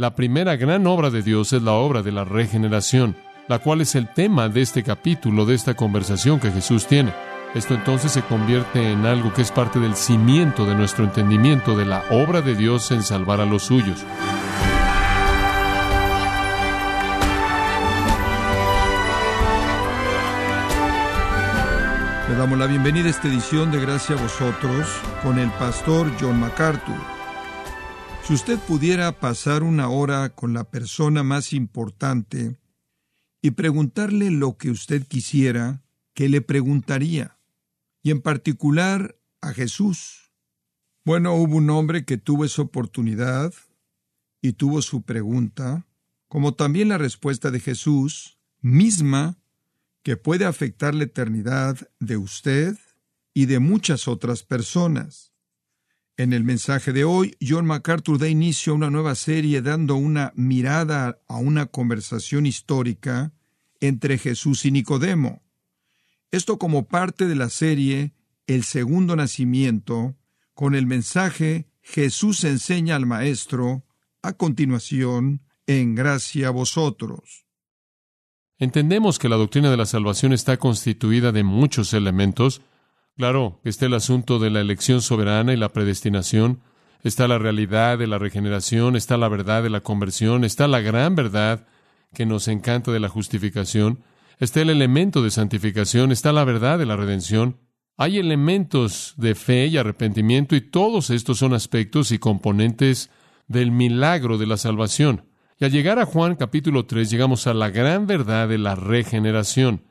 La primera gran obra de Dios es la obra de la regeneración, la cual es el tema de este capítulo, de esta conversación que Jesús tiene. Esto entonces se convierte en algo que es parte del cimiento de nuestro entendimiento de la obra de Dios en salvar a los suyos. Le damos la bienvenida a esta edición de Gracia a vosotros con el pastor John MacArthur. Si usted pudiera pasar una hora con la persona más importante y preguntarle lo que usted quisiera, ¿qué le preguntaría? Y en particular a Jesús. Bueno, hubo un hombre que tuvo esa oportunidad y tuvo su pregunta, como también la respuesta de Jesús, misma que puede afectar la eternidad de usted y de muchas otras personas. En el mensaje de hoy, John MacArthur da inicio a una nueva serie dando una mirada a una conversación histórica entre Jesús y Nicodemo. Esto como parte de la serie El segundo nacimiento, con el mensaje Jesús enseña al Maestro, a continuación, en gracia a vosotros. Entendemos que la doctrina de la salvación está constituida de muchos elementos. Claro, está el asunto de la elección soberana y la predestinación, está la realidad de la regeneración, está la verdad de la conversión, está la gran verdad que nos encanta de la justificación, está el elemento de santificación, está la verdad de la redención. Hay elementos de fe y arrepentimiento y todos estos son aspectos y componentes del milagro de la salvación. Y al llegar a Juan capítulo 3 llegamos a la gran verdad de la regeneración.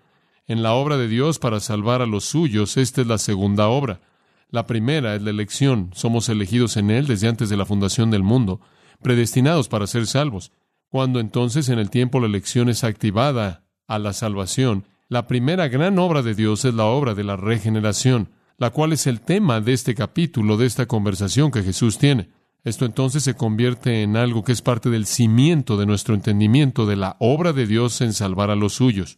En la obra de Dios para salvar a los suyos, esta es la segunda obra. La primera es la elección. Somos elegidos en Él desde antes de la fundación del mundo, predestinados para ser salvos. Cuando entonces en el tiempo la elección es activada a la salvación, la primera gran obra de Dios es la obra de la regeneración, la cual es el tema de este capítulo, de esta conversación que Jesús tiene. Esto entonces se convierte en algo que es parte del cimiento de nuestro entendimiento de la obra de Dios en salvar a los suyos.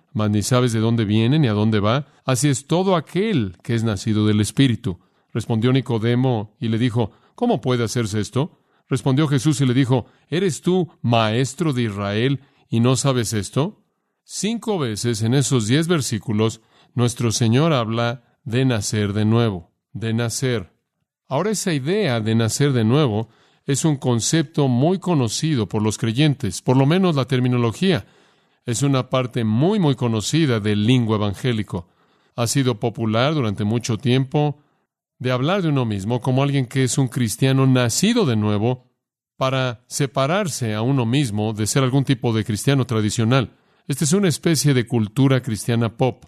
mas ni sabes de dónde viene ni a dónde va. Así es todo aquel que es nacido del Espíritu. Respondió Nicodemo y le dijo, ¿Cómo puede hacerse esto? Respondió Jesús y le dijo, ¿Eres tú maestro de Israel y no sabes esto? Cinco veces en esos diez versículos nuestro Señor habla de nacer de nuevo, de nacer. Ahora esa idea de nacer de nuevo es un concepto muy conocido por los creyentes, por lo menos la terminología. Es una parte muy, muy conocida del lingua evangélico. Ha sido popular durante mucho tiempo de hablar de uno mismo como alguien que es un cristiano nacido de nuevo para separarse a uno mismo de ser algún tipo de cristiano tradicional. Esta es una especie de cultura cristiana pop.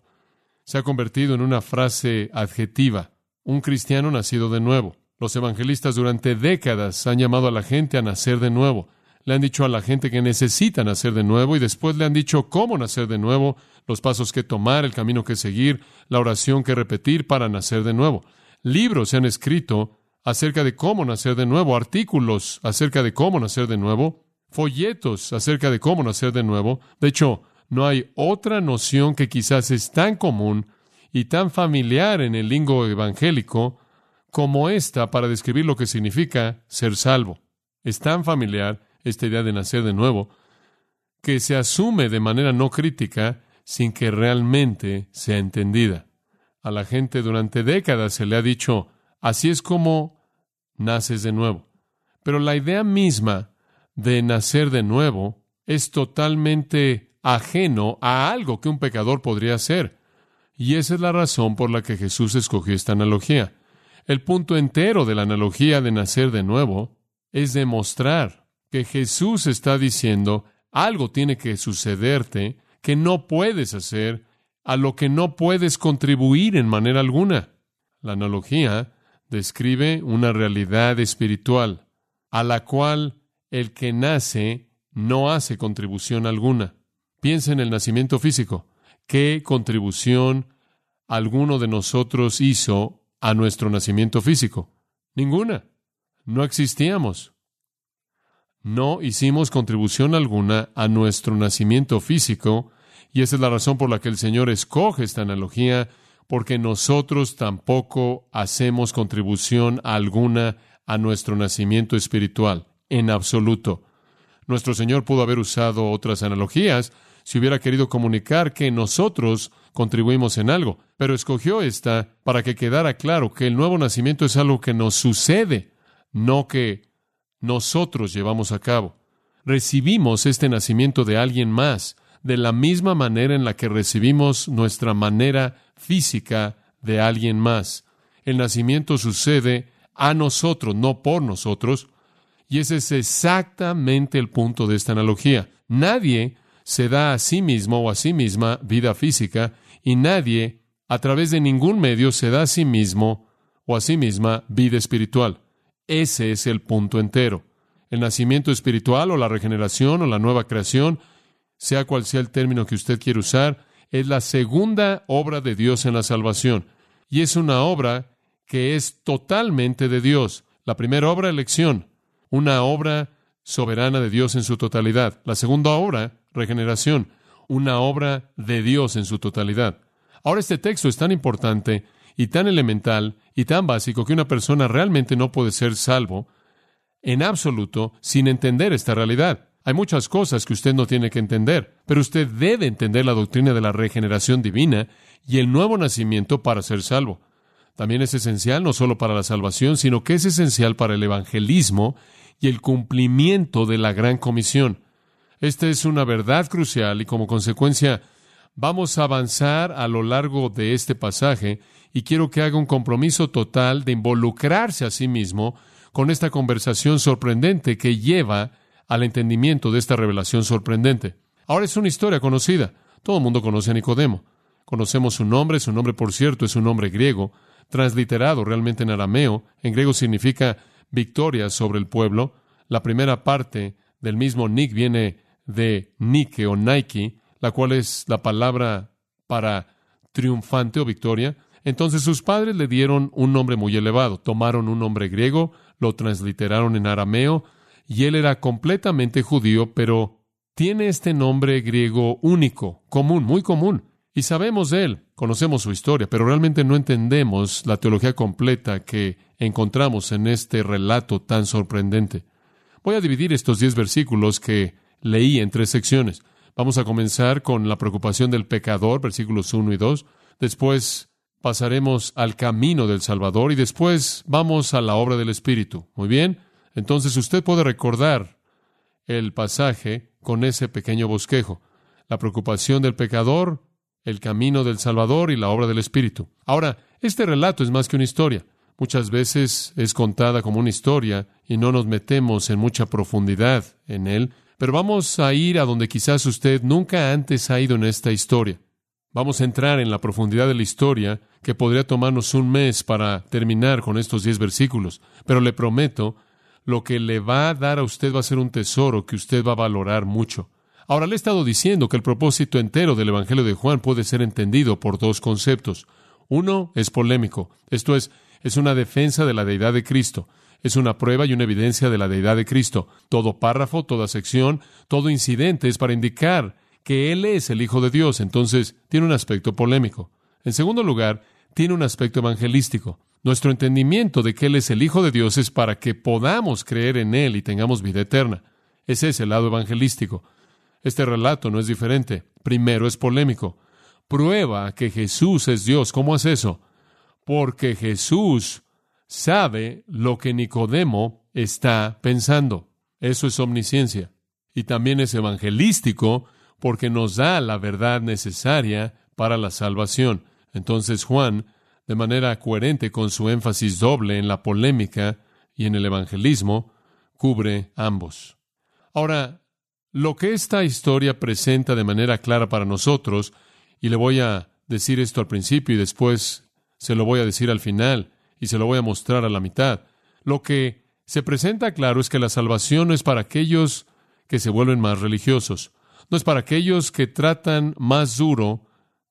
Se ha convertido en una frase adjetiva, un cristiano nacido de nuevo. Los evangelistas durante décadas han llamado a la gente a nacer de nuevo. Le han dicho a la gente que necesita nacer de nuevo y después le han dicho cómo nacer de nuevo, los pasos que tomar, el camino que seguir, la oración que repetir para nacer de nuevo. Libros se han escrito acerca de cómo nacer de nuevo, artículos acerca de cómo nacer de nuevo, folletos acerca de cómo nacer de nuevo. De hecho, no hay otra noción que quizás es tan común y tan familiar en el lingo evangélico como esta para describir lo que significa ser salvo. Es tan familiar esta idea de nacer de nuevo que se asume de manera no crítica sin que realmente sea entendida. A la gente durante décadas se le ha dicho, así es como naces de nuevo. Pero la idea misma de nacer de nuevo es totalmente ajeno a algo que un pecador podría hacer. Y esa es la razón por la que Jesús escogió esta analogía. El punto entero de la analogía de nacer de nuevo es demostrar que Jesús está diciendo algo tiene que sucederte que no puedes hacer, a lo que no puedes contribuir en manera alguna. La analogía describe una realidad espiritual a la cual el que nace no hace contribución alguna. Piensa en el nacimiento físico. ¿Qué contribución alguno de nosotros hizo a nuestro nacimiento físico? Ninguna. No existíamos. No hicimos contribución alguna a nuestro nacimiento físico, y esa es la razón por la que el Señor escoge esta analogía, porque nosotros tampoco hacemos contribución alguna a nuestro nacimiento espiritual, en absoluto. Nuestro Señor pudo haber usado otras analogías, si hubiera querido comunicar que nosotros contribuimos en algo, pero escogió esta para que quedara claro que el nuevo nacimiento es algo que nos sucede, no que nosotros llevamos a cabo. Recibimos este nacimiento de alguien más, de la misma manera en la que recibimos nuestra manera física de alguien más. El nacimiento sucede a nosotros, no por nosotros, y ese es exactamente el punto de esta analogía. Nadie se da a sí mismo o a sí misma vida física y nadie a través de ningún medio se da a sí mismo o a sí misma vida espiritual. Ese es el punto entero. El nacimiento espiritual o la regeneración o la nueva creación, sea cual sea el término que usted quiera usar, es la segunda obra de Dios en la salvación. Y es una obra que es totalmente de Dios. La primera obra, elección, una obra soberana de Dios en su totalidad. La segunda obra, regeneración, una obra de Dios en su totalidad. Ahora este texto es tan importante y tan elemental y tan básico que una persona realmente no puede ser salvo en absoluto sin entender esta realidad. Hay muchas cosas que usted no tiene que entender, pero usted debe entender la doctrina de la regeneración divina y el nuevo nacimiento para ser salvo. También es esencial no solo para la salvación, sino que es esencial para el evangelismo y el cumplimiento de la gran comisión. Esta es una verdad crucial y como consecuencia vamos a avanzar a lo largo de este pasaje y quiero que haga un compromiso total de involucrarse a sí mismo con esta conversación sorprendente que lleva al entendimiento de esta revelación sorprendente. Ahora es una historia conocida. Todo el mundo conoce a Nicodemo. Conocemos su nombre, su nombre por cierto es un nombre griego, transliterado realmente en arameo. En griego significa victoria sobre el pueblo. La primera parte del mismo Nick viene de Nike o Nike, la cual es la palabra para triunfante o victoria. Entonces sus padres le dieron un nombre muy elevado. Tomaron un nombre griego, lo transliteraron en arameo, y él era completamente judío, pero tiene este nombre griego único, común, muy común. Y sabemos de él, conocemos su historia, pero realmente no entendemos la teología completa que encontramos en este relato tan sorprendente. Voy a dividir estos diez versículos que leí en tres secciones. Vamos a comenzar con la preocupación del pecador, versículos 1 y 2. Después pasaremos al camino del Salvador y después vamos a la obra del Espíritu. Muy bien. Entonces usted puede recordar el pasaje con ese pequeño bosquejo. La preocupación del pecador, el camino del Salvador y la obra del Espíritu. Ahora, este relato es más que una historia. Muchas veces es contada como una historia y no nos metemos en mucha profundidad en él, pero vamos a ir a donde quizás usted nunca antes ha ido en esta historia. Vamos a entrar en la profundidad de la historia, que podría tomarnos un mes para terminar con estos diez versículos, pero le prometo, lo que le va a dar a usted va a ser un tesoro que usted va a valorar mucho. Ahora le he estado diciendo que el propósito entero del Evangelio de Juan puede ser entendido por dos conceptos. Uno es polémico, esto es, es una defensa de la deidad de Cristo. Es una prueba y una evidencia de la deidad de Cristo. Todo párrafo, toda sección, todo incidente es para indicar que Él es el Hijo de Dios. Entonces, tiene un aspecto polémico. En segundo lugar, tiene un aspecto evangelístico. Nuestro entendimiento de que Él es el Hijo de Dios es para que podamos creer en Él y tengamos vida eterna. Ese es el lado evangelístico. Este relato no es diferente. Primero es polémico. Prueba que Jesús es Dios. ¿Cómo es eso? Porque Jesús sabe lo que Nicodemo está pensando. Eso es omnisciencia. Y también es evangelístico porque nos da la verdad necesaria para la salvación. Entonces Juan, de manera coherente con su énfasis doble en la polémica y en el evangelismo, cubre ambos. Ahora, lo que esta historia presenta de manera clara para nosotros, y le voy a decir esto al principio y después se lo voy a decir al final y se lo voy a mostrar a la mitad, lo que se presenta claro es que la salvación no es para aquellos que se vuelven más religiosos, no es para aquellos que tratan más duro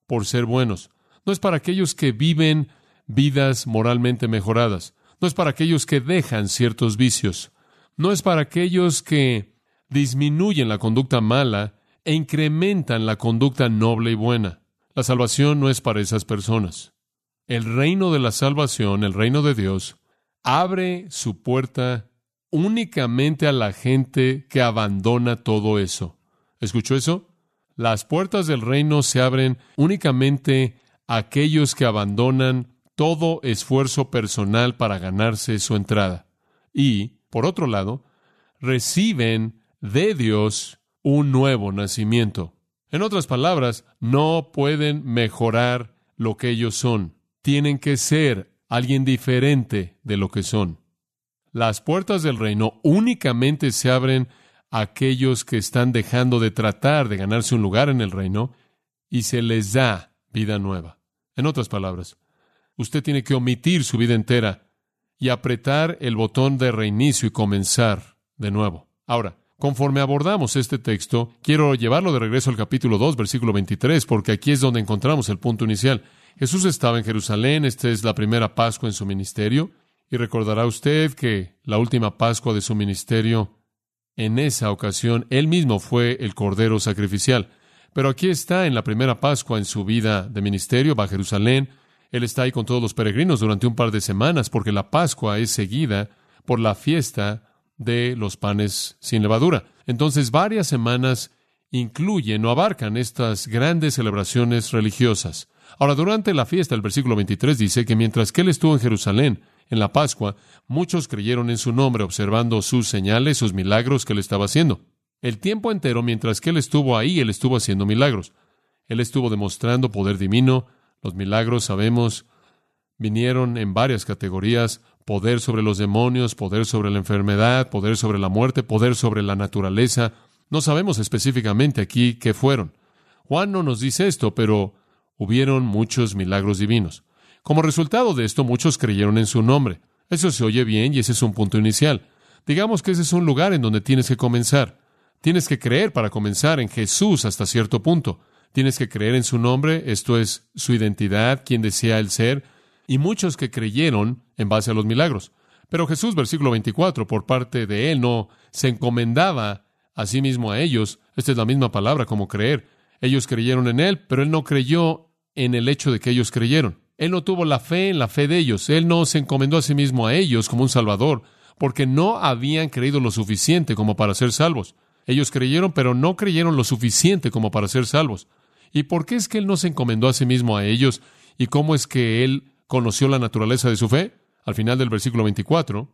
por ser buenos, no es para aquellos que viven vidas moralmente mejoradas, no es para aquellos que dejan ciertos vicios, no es para aquellos que disminuyen la conducta mala e incrementan la conducta noble y buena. La salvación no es para esas personas. El reino de la salvación, el reino de Dios, abre su puerta únicamente a la gente que abandona todo eso. ¿Escuchó eso? Las puertas del reino se abren únicamente a aquellos que abandonan todo esfuerzo personal para ganarse su entrada. Y, por otro lado, reciben de Dios un nuevo nacimiento. En otras palabras, no pueden mejorar lo que ellos son. Tienen que ser alguien diferente de lo que son. Las puertas del reino únicamente se abren a aquellos que están dejando de tratar de ganarse un lugar en el reino y se les da vida nueva. En otras palabras, usted tiene que omitir su vida entera y apretar el botón de reinicio y comenzar de nuevo. Ahora, conforme abordamos este texto, quiero llevarlo de regreso al capítulo 2, versículo 23, porque aquí es donde encontramos el punto inicial. Jesús estaba en Jerusalén, esta es la primera Pascua en su ministerio, y recordará usted que la última Pascua de su ministerio, en esa ocasión, él mismo fue el Cordero sacrificial. Pero aquí está en la primera Pascua en su vida de ministerio, va a Jerusalén, él está ahí con todos los peregrinos durante un par de semanas, porque la Pascua es seguida por la fiesta de los panes sin levadura. Entonces, varias semanas incluyen o abarcan estas grandes celebraciones religiosas. Ahora, durante la fiesta, el versículo 23 dice que mientras que él estuvo en Jerusalén, en la Pascua, muchos creyeron en su nombre, observando sus señales, sus milagros que él estaba haciendo. El tiempo entero, mientras que él estuvo ahí, él estuvo haciendo milagros. Él estuvo demostrando poder divino, los milagros, sabemos, vinieron en varias categorías, poder sobre los demonios, poder sobre la enfermedad, poder sobre la muerte, poder sobre la naturaleza. No sabemos específicamente aquí qué fueron. Juan no nos dice esto, pero hubieron muchos milagros divinos. Como resultado de esto, muchos creyeron en su nombre. Eso se oye bien y ese es un punto inicial. Digamos que ese es un lugar en donde tienes que comenzar. Tienes que creer para comenzar en Jesús hasta cierto punto. Tienes que creer en su nombre, esto es su identidad, quien desea el ser, y muchos que creyeron en base a los milagros. Pero Jesús, versículo 24, por parte de él, no se encomendaba a sí mismo a ellos. Esta es la misma palabra como creer. Ellos creyeron en él, pero él no creyó en el hecho de que ellos creyeron. Él no tuvo la fe en la fe de ellos. Él no se encomendó a sí mismo a ellos como un salvador, porque no habían creído lo suficiente como para ser salvos. Ellos creyeron, pero no creyeron lo suficiente como para ser salvos. ¿Y por qué es que Él no se encomendó a sí mismo a ellos? ¿Y cómo es que Él conoció la naturaleza de su fe? Al final del versículo 24,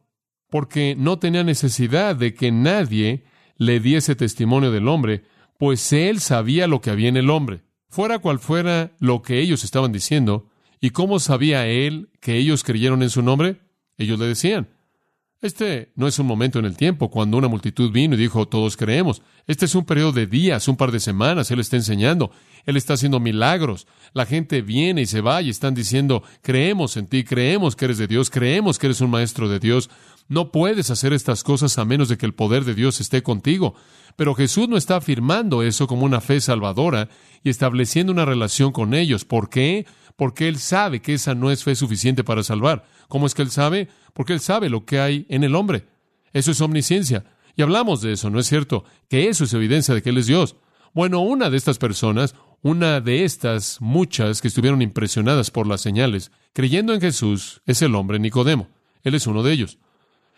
porque no tenía necesidad de que nadie le diese testimonio del hombre, pues Él sabía lo que había en el hombre. Fuera cual fuera lo que ellos estaban diciendo, ¿y cómo sabía Él que ellos creyeron en su nombre? Ellos le decían, este no es un momento en el tiempo cuando una multitud vino y dijo, todos creemos. Este es un periodo de días, un par de semanas. Él está enseñando, Él está haciendo milagros. La gente viene y se va y están diciendo, creemos en ti, creemos que eres de Dios, creemos que eres un maestro de Dios. No puedes hacer estas cosas a menos de que el poder de Dios esté contigo. Pero Jesús no está afirmando eso como una fe salvadora y estableciendo una relación con ellos. ¿Por qué? Porque Él sabe que esa no es fe suficiente para salvar. ¿Cómo es que Él sabe? Porque Él sabe lo que hay en el hombre. Eso es omnisciencia. Y hablamos de eso, ¿no es cierto? Que eso es evidencia de que Él es Dios. Bueno, una de estas personas, una de estas muchas que estuvieron impresionadas por las señales, creyendo en Jesús, es el hombre Nicodemo. Él es uno de ellos.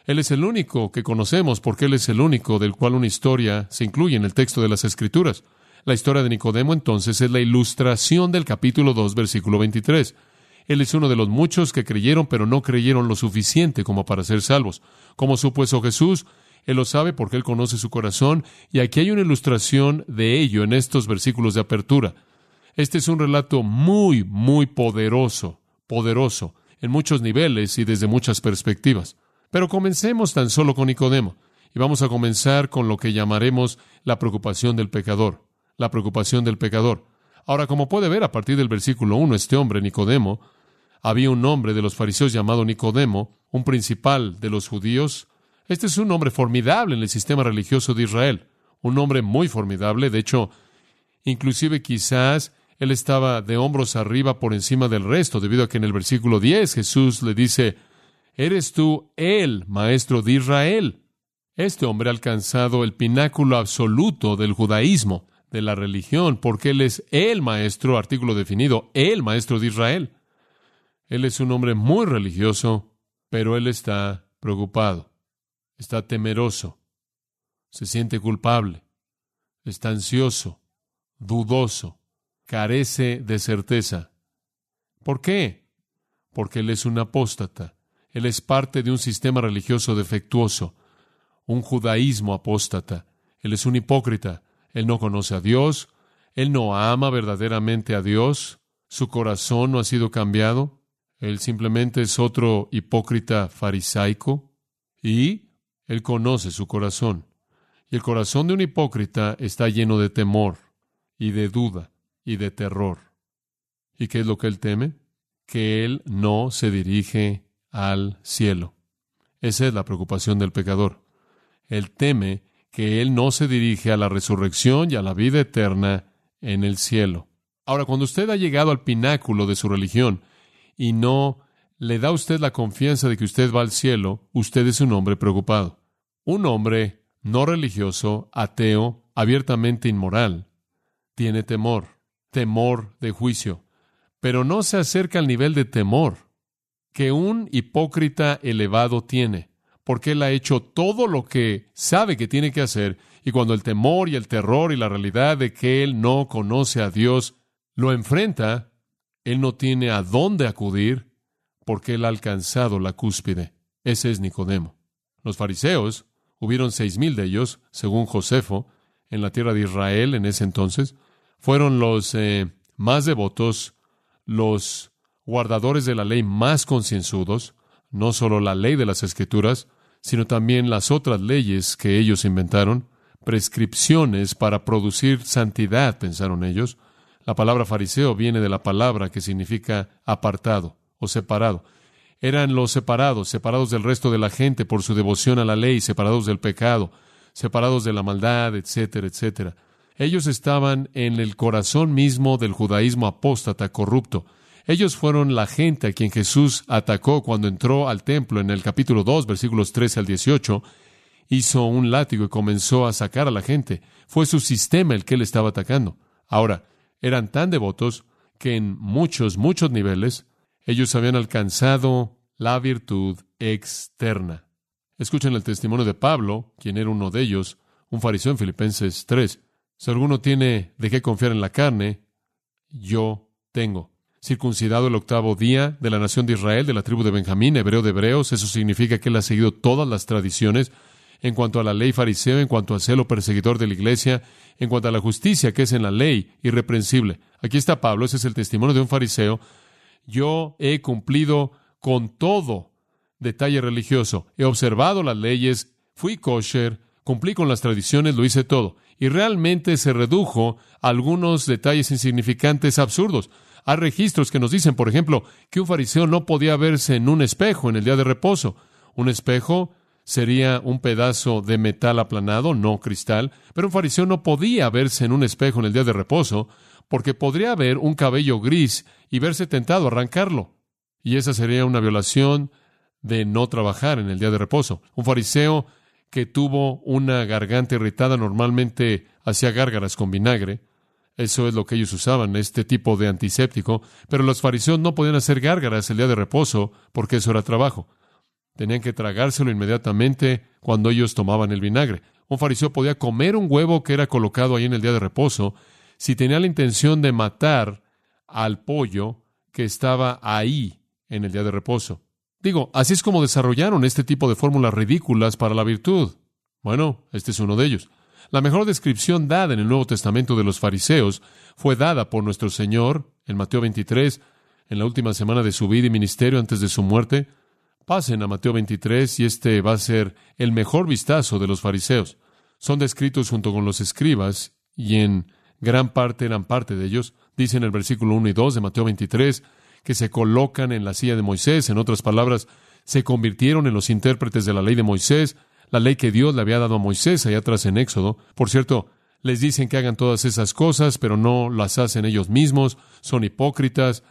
Él es el único que conocemos porque Él es el único del cual una historia se incluye en el texto de las Escrituras. La historia de Nicodemo entonces es la ilustración del capítulo 2, versículo 23. Él es uno de los muchos que creyeron, pero no creyeron lo suficiente como para ser salvos. ¿Cómo supo eso Jesús? Él lo sabe porque Él conoce su corazón y aquí hay una ilustración de ello en estos versículos de apertura. Este es un relato muy, muy poderoso, poderoso, en muchos niveles y desde muchas perspectivas. Pero comencemos tan solo con Nicodemo y vamos a comenzar con lo que llamaremos la preocupación del pecador, la preocupación del pecador. Ahora, como puede ver a partir del versículo 1, este hombre, Nicodemo, había un hombre de los fariseos llamado Nicodemo, un principal de los judíos. Este es un hombre formidable en el sistema religioso de Israel, un hombre muy formidable, de hecho, inclusive quizás él estaba de hombros arriba por encima del resto, debido a que en el versículo 10 Jesús le dice, ¿eres tú el maestro de Israel? Este hombre ha alcanzado el pináculo absoluto del judaísmo, de la religión, porque él es el maestro, artículo definido, el maestro de Israel. Él es un hombre muy religioso, pero él está preocupado, está temeroso, se siente culpable, está ansioso, dudoso, carece de certeza. ¿Por qué? Porque él es un apóstata, él es parte de un sistema religioso defectuoso, un judaísmo apóstata, él es un hipócrita, él no conoce a Dios, él no ama verdaderamente a Dios, su corazón no ha sido cambiado, él simplemente es otro hipócrita farisaico y él conoce su corazón. Y el corazón de un hipócrita está lleno de temor y de duda y de terror. ¿Y qué es lo que él teme? Que él no se dirige al cielo. Esa es la preocupación del pecador. Él teme que él no se dirige a la resurrección y a la vida eterna en el cielo. Ahora, cuando usted ha llegado al pináculo de su religión, y no le da a usted la confianza de que usted va al cielo, usted es un hombre preocupado. Un hombre no religioso, ateo, abiertamente inmoral, tiene temor, temor de juicio, pero no se acerca al nivel de temor que un hipócrita elevado tiene, porque él ha hecho todo lo que sabe que tiene que hacer, y cuando el temor y el terror y la realidad de que él no conoce a Dios lo enfrenta, él no tiene a dónde acudir porque él ha alcanzado la cúspide. Ese es Nicodemo. Los fariseos, hubieron seis mil de ellos, según Josefo, en la tierra de Israel en ese entonces, fueron los eh, más devotos, los guardadores de la ley más concienzudos, no solo la ley de las escrituras, sino también las otras leyes que ellos inventaron, prescripciones para producir santidad, pensaron ellos, la palabra fariseo viene de la palabra que significa apartado o separado. Eran los separados, separados del resto de la gente por su devoción a la ley, separados del pecado, separados de la maldad, etcétera, etcétera. Ellos estaban en el corazón mismo del judaísmo apóstata corrupto. Ellos fueron la gente a quien Jesús atacó cuando entró al templo en el capítulo 2, versículos 13 al 18. Hizo un látigo y comenzó a sacar a la gente. Fue su sistema el que él estaba atacando. Ahora, eran tan devotos que en muchos, muchos niveles ellos habían alcanzado la virtud externa. Escuchen el testimonio de Pablo, quien era uno de ellos, un fariseo en Filipenses 3. Si alguno tiene de qué confiar en la carne, yo tengo. Circuncidado el octavo día de la nación de Israel, de la tribu de Benjamín, hebreo de hebreos, eso significa que él ha seguido todas las tradiciones en cuanto a la ley fariseo, en cuanto al celo perseguidor de la iglesia, en cuanto a la justicia que es en la ley, irreprensible. Aquí está Pablo, ese es el testimonio de un fariseo. Yo he cumplido con todo detalle religioso, he observado las leyes, fui kosher, cumplí con las tradiciones, lo hice todo. Y realmente se redujo a algunos detalles insignificantes absurdos. Hay registros que nos dicen, por ejemplo, que un fariseo no podía verse en un espejo en el día de reposo. Un espejo sería un pedazo de metal aplanado, no cristal, pero un fariseo no podía verse en un espejo en el día de reposo, porque podría haber un cabello gris y verse tentado a arrancarlo. Y esa sería una violación de no trabajar en el día de reposo. Un fariseo que tuvo una garganta irritada normalmente hacía gárgaras con vinagre. Eso es lo que ellos usaban, este tipo de antiséptico. Pero los fariseos no podían hacer gárgaras el día de reposo porque eso era trabajo. Tenían que tragárselo inmediatamente cuando ellos tomaban el vinagre. Un fariseo podía comer un huevo que era colocado ahí en el día de reposo si tenía la intención de matar al pollo que estaba ahí en el día de reposo. Digo, así es como desarrollaron este tipo de fórmulas ridículas para la virtud. Bueno, este es uno de ellos. La mejor descripción dada en el Nuevo Testamento de los fariseos fue dada por nuestro Señor en Mateo 23, en la última semana de su vida y ministerio antes de su muerte. Pasen a Mateo 23 y este va a ser el mejor vistazo de los fariseos. Son descritos junto con los escribas y en gran parte eran parte de ellos. Dice en el versículo 1 y 2 de Mateo 23 que se colocan en la silla de Moisés, en otras palabras, se convirtieron en los intérpretes de la ley de Moisés, la ley que Dios le había dado a Moisés allá atrás en Éxodo. Por cierto, les dicen que hagan todas esas cosas, pero no las hacen ellos mismos, son hipócritas,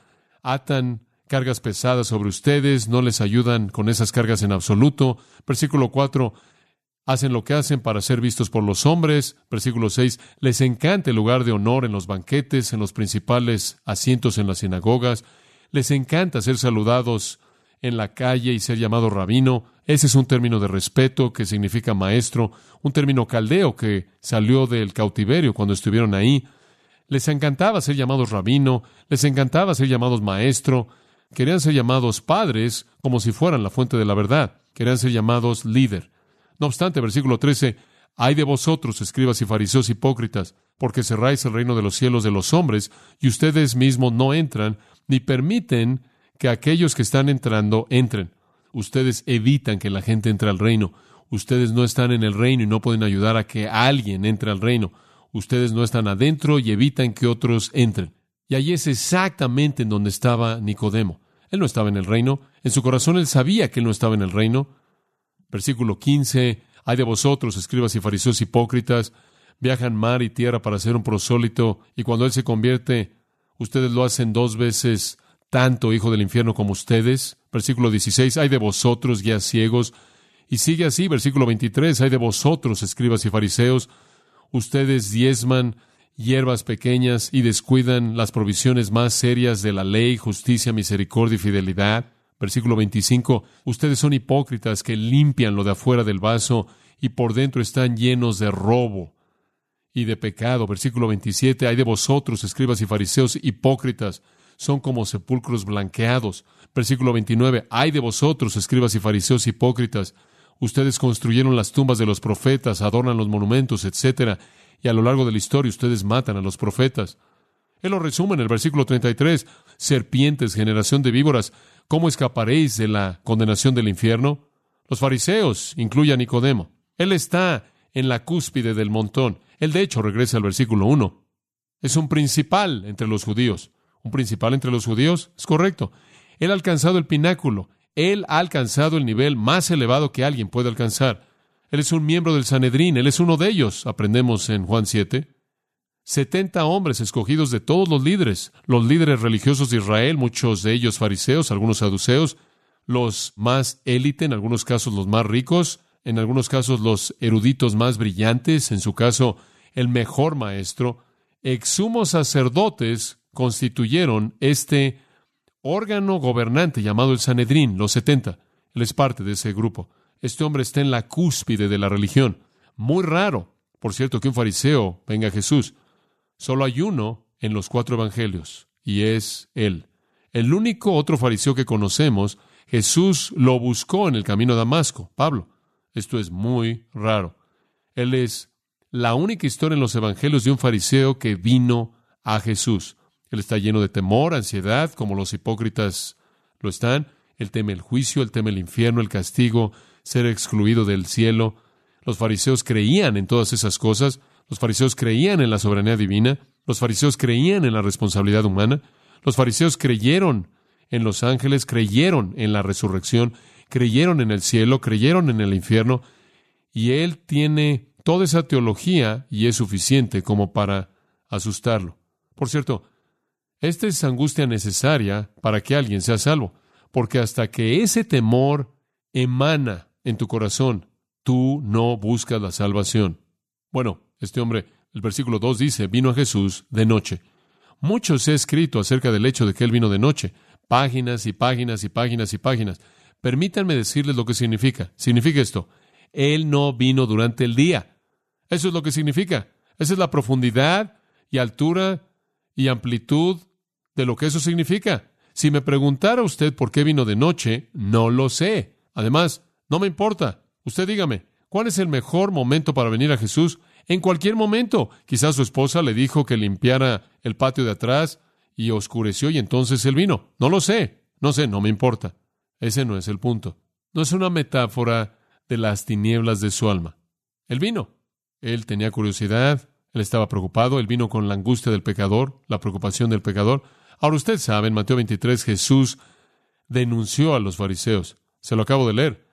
atan cargas pesadas sobre ustedes, no les ayudan con esas cargas en absoluto. Versículo 4, hacen lo que hacen para ser vistos por los hombres. Versículo 6, les encanta el lugar de honor en los banquetes, en los principales asientos en las sinagogas. Les encanta ser saludados en la calle y ser llamado rabino. Ese es un término de respeto que significa maestro, un término caldeo que salió del cautiverio cuando estuvieron ahí. Les encantaba ser llamados rabino, les encantaba ser llamados maestro, querían ser llamados padres como si fueran la fuente de la verdad, querían ser llamados líder. No obstante, versículo 13, hay de vosotros, escribas y fariseos hipócritas, porque cerráis el reino de los cielos de los hombres, y ustedes mismos no entran, ni permiten que aquellos que están entrando entren. Ustedes evitan que la gente entre al reino. Ustedes no están en el reino y no pueden ayudar a que alguien entre al reino. Ustedes no están adentro y evitan que otros entren. Y allí es exactamente en donde estaba Nicodemo. Él no estaba en el reino. En su corazón él sabía que él no estaba en el reino. Versículo 15. Hay de vosotros, escribas y fariseos hipócritas, viajan mar y tierra para ser un prosólito, y cuando él se convierte, ustedes lo hacen dos veces tanto hijo del infierno como ustedes. Versículo 16, hay de vosotros, guías ciegos. Y sigue así, versículo 23, hay de vosotros, escribas y fariseos. Ustedes diezman hierbas pequeñas y descuidan las provisiones más serias de la ley, justicia, misericordia y fidelidad. Versículo 25, ustedes son hipócritas que limpian lo de afuera del vaso y por dentro están llenos de robo y de pecado. Versículo 27, hay de vosotros, escribas y fariseos, hipócritas son como sepulcros blanqueados. Versículo 29. Ay de vosotros, escribas y fariseos hipócritas. Ustedes construyeron las tumbas de los profetas, adornan los monumentos, etc. Y a lo largo de la historia ustedes matan a los profetas. Él lo resume en el versículo 33. Serpientes, generación de víboras, ¿cómo escaparéis de la condenación del infierno? Los fariseos, incluye a Nicodemo. Él está en la cúspide del montón. Él de hecho regresa al versículo 1. Es un principal entre los judíos un principal entre los judíos? Es correcto. Él ha alcanzado el pináculo. Él ha alcanzado el nivel más elevado que alguien puede alcanzar. Él es un miembro del Sanedrín. Él es uno de ellos. Aprendemos en Juan 7. Setenta hombres escogidos de todos los líderes, los líderes religiosos de Israel, muchos de ellos fariseos, algunos saduceos, los más élite, en algunos casos los más ricos, en algunos casos los eruditos más brillantes, en su caso el mejor maestro, exumos sacerdotes constituyeron este órgano gobernante llamado el Sanedrín, los setenta. Él es parte de ese grupo. Este hombre está en la cúspide de la religión. Muy raro, por cierto, que un fariseo venga a Jesús. Solo hay uno en los cuatro evangelios, y es él. El único otro fariseo que conocemos, Jesús lo buscó en el camino a Damasco, Pablo. Esto es muy raro. Él es la única historia en los evangelios de un fariseo que vino a Jesús. Él está lleno de temor, ansiedad, como los hipócritas lo están. Él teme el juicio, él teme el infierno, el castigo, ser excluido del cielo. Los fariseos creían en todas esas cosas. Los fariseos creían en la soberanía divina. Los fariseos creían en la responsabilidad humana. Los fariseos creyeron en los ángeles, creyeron en la resurrección, creyeron en el cielo, creyeron en el infierno. Y él tiene toda esa teología y es suficiente como para asustarlo. Por cierto, esta es angustia necesaria para que alguien sea salvo, porque hasta que ese temor emana en tu corazón, tú no buscas la salvación. Bueno, este hombre, el versículo 2 dice, vino a Jesús de noche. Mucho se ha escrito acerca del hecho de que él vino de noche, páginas y páginas y páginas y páginas. Permítanme decirles lo que significa. Significa esto, él no vino durante el día. Eso es lo que significa. Esa es la profundidad y altura y amplitud de lo que eso significa. Si me preguntara usted por qué vino de noche, no lo sé. Además, no me importa. Usted dígame, ¿Cuál es el mejor momento para venir a Jesús? En cualquier momento. Quizás su esposa le dijo que limpiara el patio de atrás y oscureció y entonces él vino. No lo sé. No sé, no me importa. Ese no es el punto. No es una metáfora de las tinieblas de su alma. Él vino. Él tenía curiosidad, él estaba preocupado, él vino con la angustia del pecador, la preocupación del pecador. Ahora usted sabe, en Mateo 23 Jesús denunció a los fariseos. Se lo acabo de leer.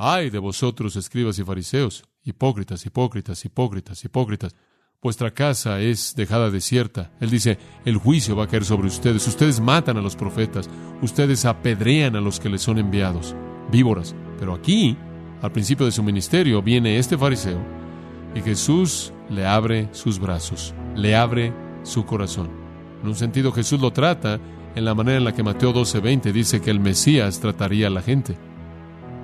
Ay de vosotros, escribas y fariseos, hipócritas, hipócritas, hipócritas, hipócritas. Vuestra casa es dejada desierta. Él dice, el juicio va a caer sobre ustedes. Ustedes matan a los profetas. Ustedes apedrean a los que les son enviados. Víboras. Pero aquí, al principio de su ministerio, viene este fariseo y Jesús le abre sus brazos, le abre su corazón. En un sentido, Jesús lo trata en la manera en la que Mateo 12:20 dice que el Mesías trataría a la gente.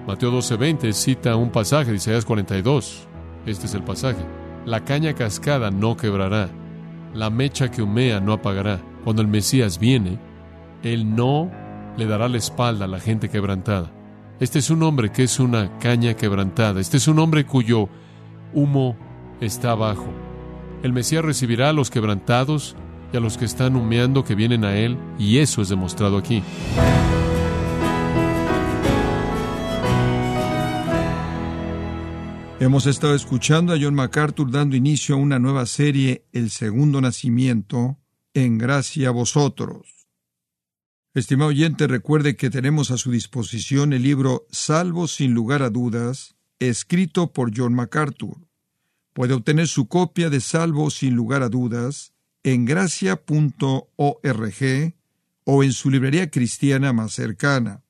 Mateo 12:20 cita un pasaje de Isaías 42. Este es el pasaje. La caña cascada no quebrará, la mecha que humea no apagará. Cuando el Mesías viene, Él no le dará la espalda a la gente quebrantada. Este es un hombre que es una caña quebrantada. Este es un hombre cuyo humo está abajo. El Mesías recibirá a los quebrantados y a los que están humeando que vienen a Él, y eso es demostrado aquí. Hemos estado escuchando a John MacArthur dando inicio a una nueva serie, El Segundo Nacimiento, en gracia a vosotros. Estimado oyente, recuerde que tenemos a su disposición el libro Salvo sin lugar a dudas, escrito por John MacArthur. Puede obtener su copia de Salvo sin lugar a dudas en gracia.org o en su librería cristiana más cercana.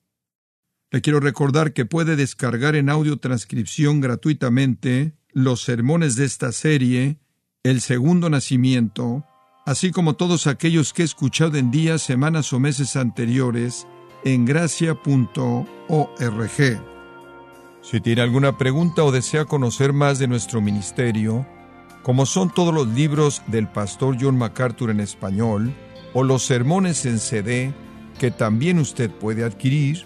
Le quiero recordar que puede descargar en audio transcripción gratuitamente los sermones de esta serie, El Segundo Nacimiento, así como todos aquellos que he escuchado en días, semanas o meses anteriores en gracia.org. Si tiene alguna pregunta o desea conocer más de nuestro ministerio, como son todos los libros del pastor John MacArthur en español, o los sermones en CD que también usted puede adquirir,